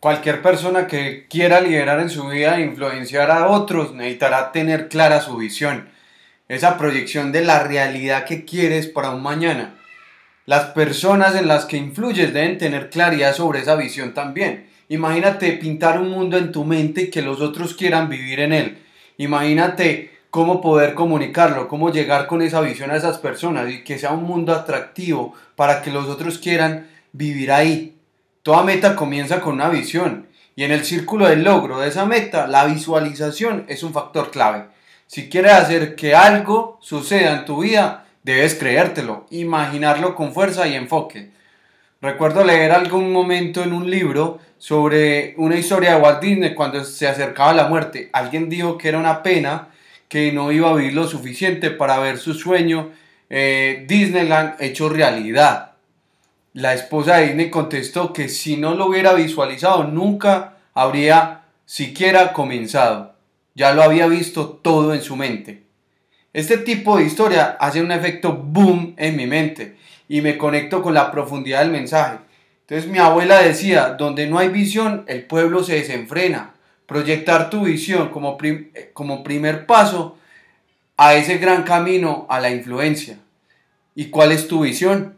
Cualquier persona que quiera liderar en su vida e influenciar a otros necesitará tener clara su visión, esa proyección de la realidad que quieres para un mañana. Las personas en las que influyes deben tener claridad sobre esa visión también. Imagínate pintar un mundo en tu mente y que los otros quieran vivir en él. Imagínate cómo poder comunicarlo, cómo llegar con esa visión a esas personas y que sea un mundo atractivo para que los otros quieran vivir ahí. Toda meta comienza con una visión y en el círculo del logro de esa meta la visualización es un factor clave. Si quieres hacer que algo suceda en tu vida, debes creértelo, imaginarlo con fuerza y enfoque. Recuerdo leer algún momento en un libro sobre una historia de Walt Disney cuando se acercaba la muerte. Alguien dijo que era una pena que no iba a vivir lo suficiente para ver su sueño eh, Disneyland hecho realidad. La esposa de Disney contestó que si no lo hubiera visualizado nunca habría siquiera comenzado. Ya lo había visto todo en su mente. Este tipo de historia hace un efecto boom en mi mente y me conecto con la profundidad del mensaje. Entonces mi abuela decía, donde no hay visión, el pueblo se desenfrena. Proyectar tu visión como, como primer paso a ese gran camino a la influencia. ¿Y cuál es tu visión?